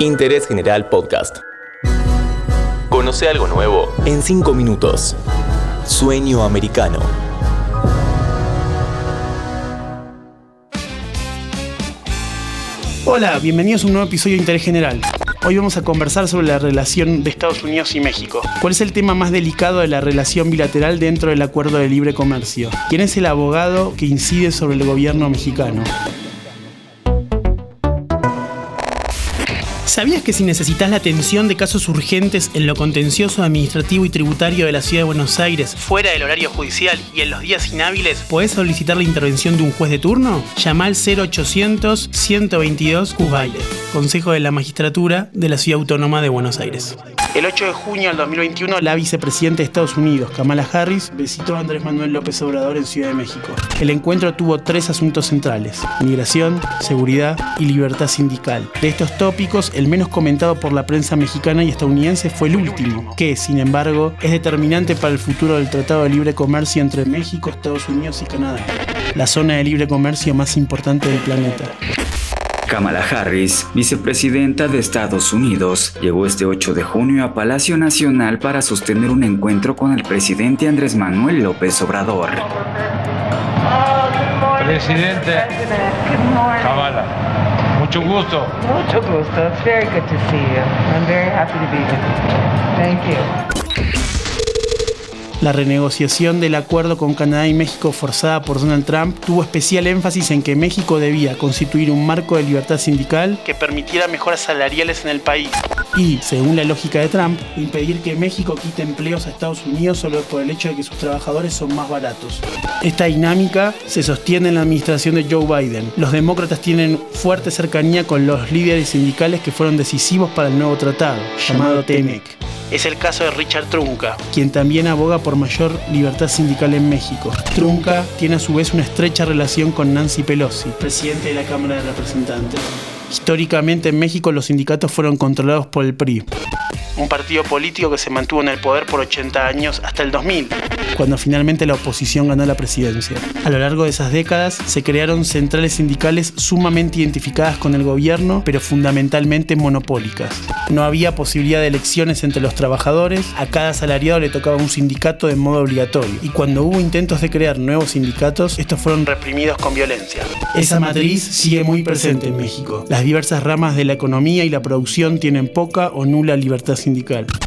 Interés General Podcast. Conoce algo nuevo en 5 minutos. Sueño americano. Hola, bienvenidos a un nuevo episodio de Interés General. Hoy vamos a conversar sobre la relación de Estados Unidos y México. ¿Cuál es el tema más delicado de la relación bilateral dentro del acuerdo de libre comercio? ¿Quién es el abogado que incide sobre el gobierno mexicano? ¿Sabías que si necesitas la atención de casos urgentes en lo contencioso administrativo y tributario de la Ciudad de Buenos Aires, fuera del horario judicial y en los días inhábiles, podés solicitar la intervención de un juez de turno? Llama al 0800 122 CUSBAILE, Consejo de la Magistratura de la Ciudad Autónoma de Buenos Aires. El 8 de junio del 2021, la vicepresidenta de Estados Unidos, Kamala Harris, visitó a Andrés Manuel López Obrador en Ciudad de México. El encuentro tuvo tres asuntos centrales, migración, seguridad y libertad sindical. De estos tópicos, el menos comentado por la prensa mexicana y estadounidense fue el último, que, sin embargo, es determinante para el futuro del Tratado de Libre Comercio entre México, Estados Unidos y Canadá, la zona de libre comercio más importante del planeta. Kamala Harris, vicepresidenta de Estados Unidos, llegó este 8 de junio a Palacio Nacional para sostener un encuentro con el presidente Andrés Manuel López Obrador. Presidente Kamala, mucho gusto. Mucho gusto. It's very good to see you. I'm very happy to be with you. Thank you. La renegociación del acuerdo con Canadá y México forzada por Donald Trump tuvo especial énfasis en que México debía constituir un marco de libertad sindical que permitiera mejoras salariales en el país y, según la lógica de Trump, impedir que México quite empleos a Estados Unidos solo por el hecho de que sus trabajadores son más baratos. Esta dinámica se sostiene en la administración de Joe Biden. Los demócratas tienen fuerte cercanía con los líderes sindicales que fueron decisivos para el nuevo tratado, llamado TEMEC. Es el caso de Richard Trunca, quien también aboga por mayor libertad sindical en México. Trunca tiene a su vez una estrecha relación con Nancy Pelosi, presidente de la Cámara de Representantes. Históricamente en México los sindicatos fueron controlados por el PRI, un partido político que se mantuvo en el poder por 80 años hasta el 2000, cuando finalmente la oposición ganó la presidencia. A lo largo de esas décadas se crearon centrales sindicales sumamente identificadas con el gobierno, pero fundamentalmente monopólicas. No había posibilidad de elecciones entre los trabajadores, a cada asalariado le tocaba un sindicato de modo obligatorio, y cuando hubo intentos de crear nuevos sindicatos, estos fueron reprimidos con violencia. Esa matriz sigue muy presente en México. Las diversas ramas de la economía y la producción tienen poca o nula libertad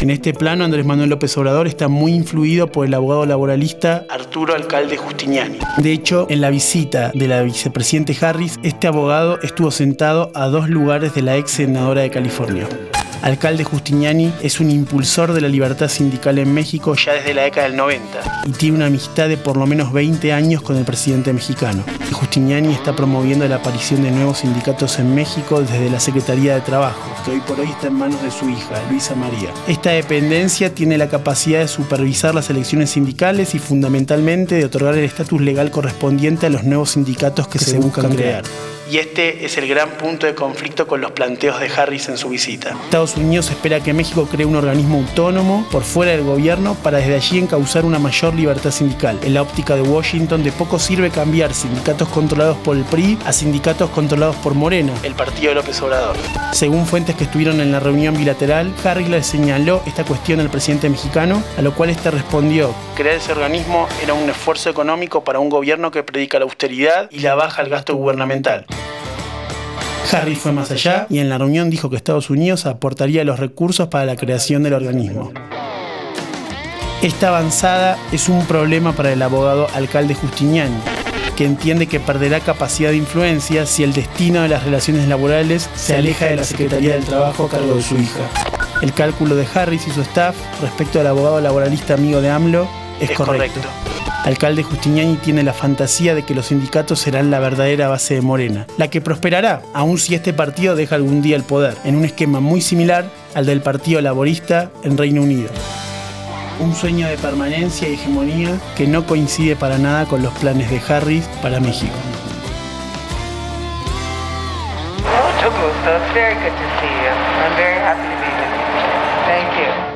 En este plano, Andrés Manuel López Obrador está muy influido por el abogado laboralista Arturo Alcalde Justiniani. De hecho, en la visita de la vicepresidente Harris, este abogado estuvo sentado a dos lugares de la ex senadora de California. Alcalde Justiniani es un impulsor de la libertad sindical en México ya desde la década del 90 y tiene una amistad de por lo menos 20 años con el presidente mexicano. Y Justiniani está promoviendo la aparición de nuevos sindicatos en México desde la Secretaría de Trabajo, que hoy por hoy está en manos de su hija, Luisa María. Esta dependencia tiene la capacidad de supervisar las elecciones sindicales y fundamentalmente de otorgar el estatus legal correspondiente a los nuevos sindicatos que, se, buscan crear y este es el gran punto de conflicto con los planteos de Harris en su visita. Estados Unidos espera que México cree un organismo autónomo por fuera del gobierno para desde allí encauzar una mayor libertad sindical. En la óptica de Washington, de poco sirve cambiar sindicatos controlados por el PRI a sindicatos controlados por Morena, el partido de López Obrador. Según fuentes que estuvieron en la reunión bilateral, Harris le señaló esta cuestión al presidente mexicano, a lo cual este respondió, crear ese organismo era un esfuerzo económico para un gobierno que predica la austeridad y la baja al gasto gubernamental. Harris fue más allá y en la reunión dijo que Estados Unidos aportaría los recursos para la creación del organismo. Esta avanzada es un problema para el abogado alcalde Justiniani, que entiende que perderá capacidad de influencia si el destino de las relaciones laborales se aleja de la Secretaría del Trabajo a cargo de su hija. El cálculo de Harris y su staff respecto al abogado laboralista amigo de AMLO es, correcto. Alcalde Justiniani tiene la fantasía de que los sindicatos serán la verdadera base de Morena, la que prosperará, aun si este partido deja algún día el poder, en un esquema muy similar al del Partido Laborista en Reino Unido. Un sueño de permanencia y hegemonía que no coincide para nada con los planes de Harris para México. Mucho gusto. It's very good to see you. I'm very happy to be with you. Thank you.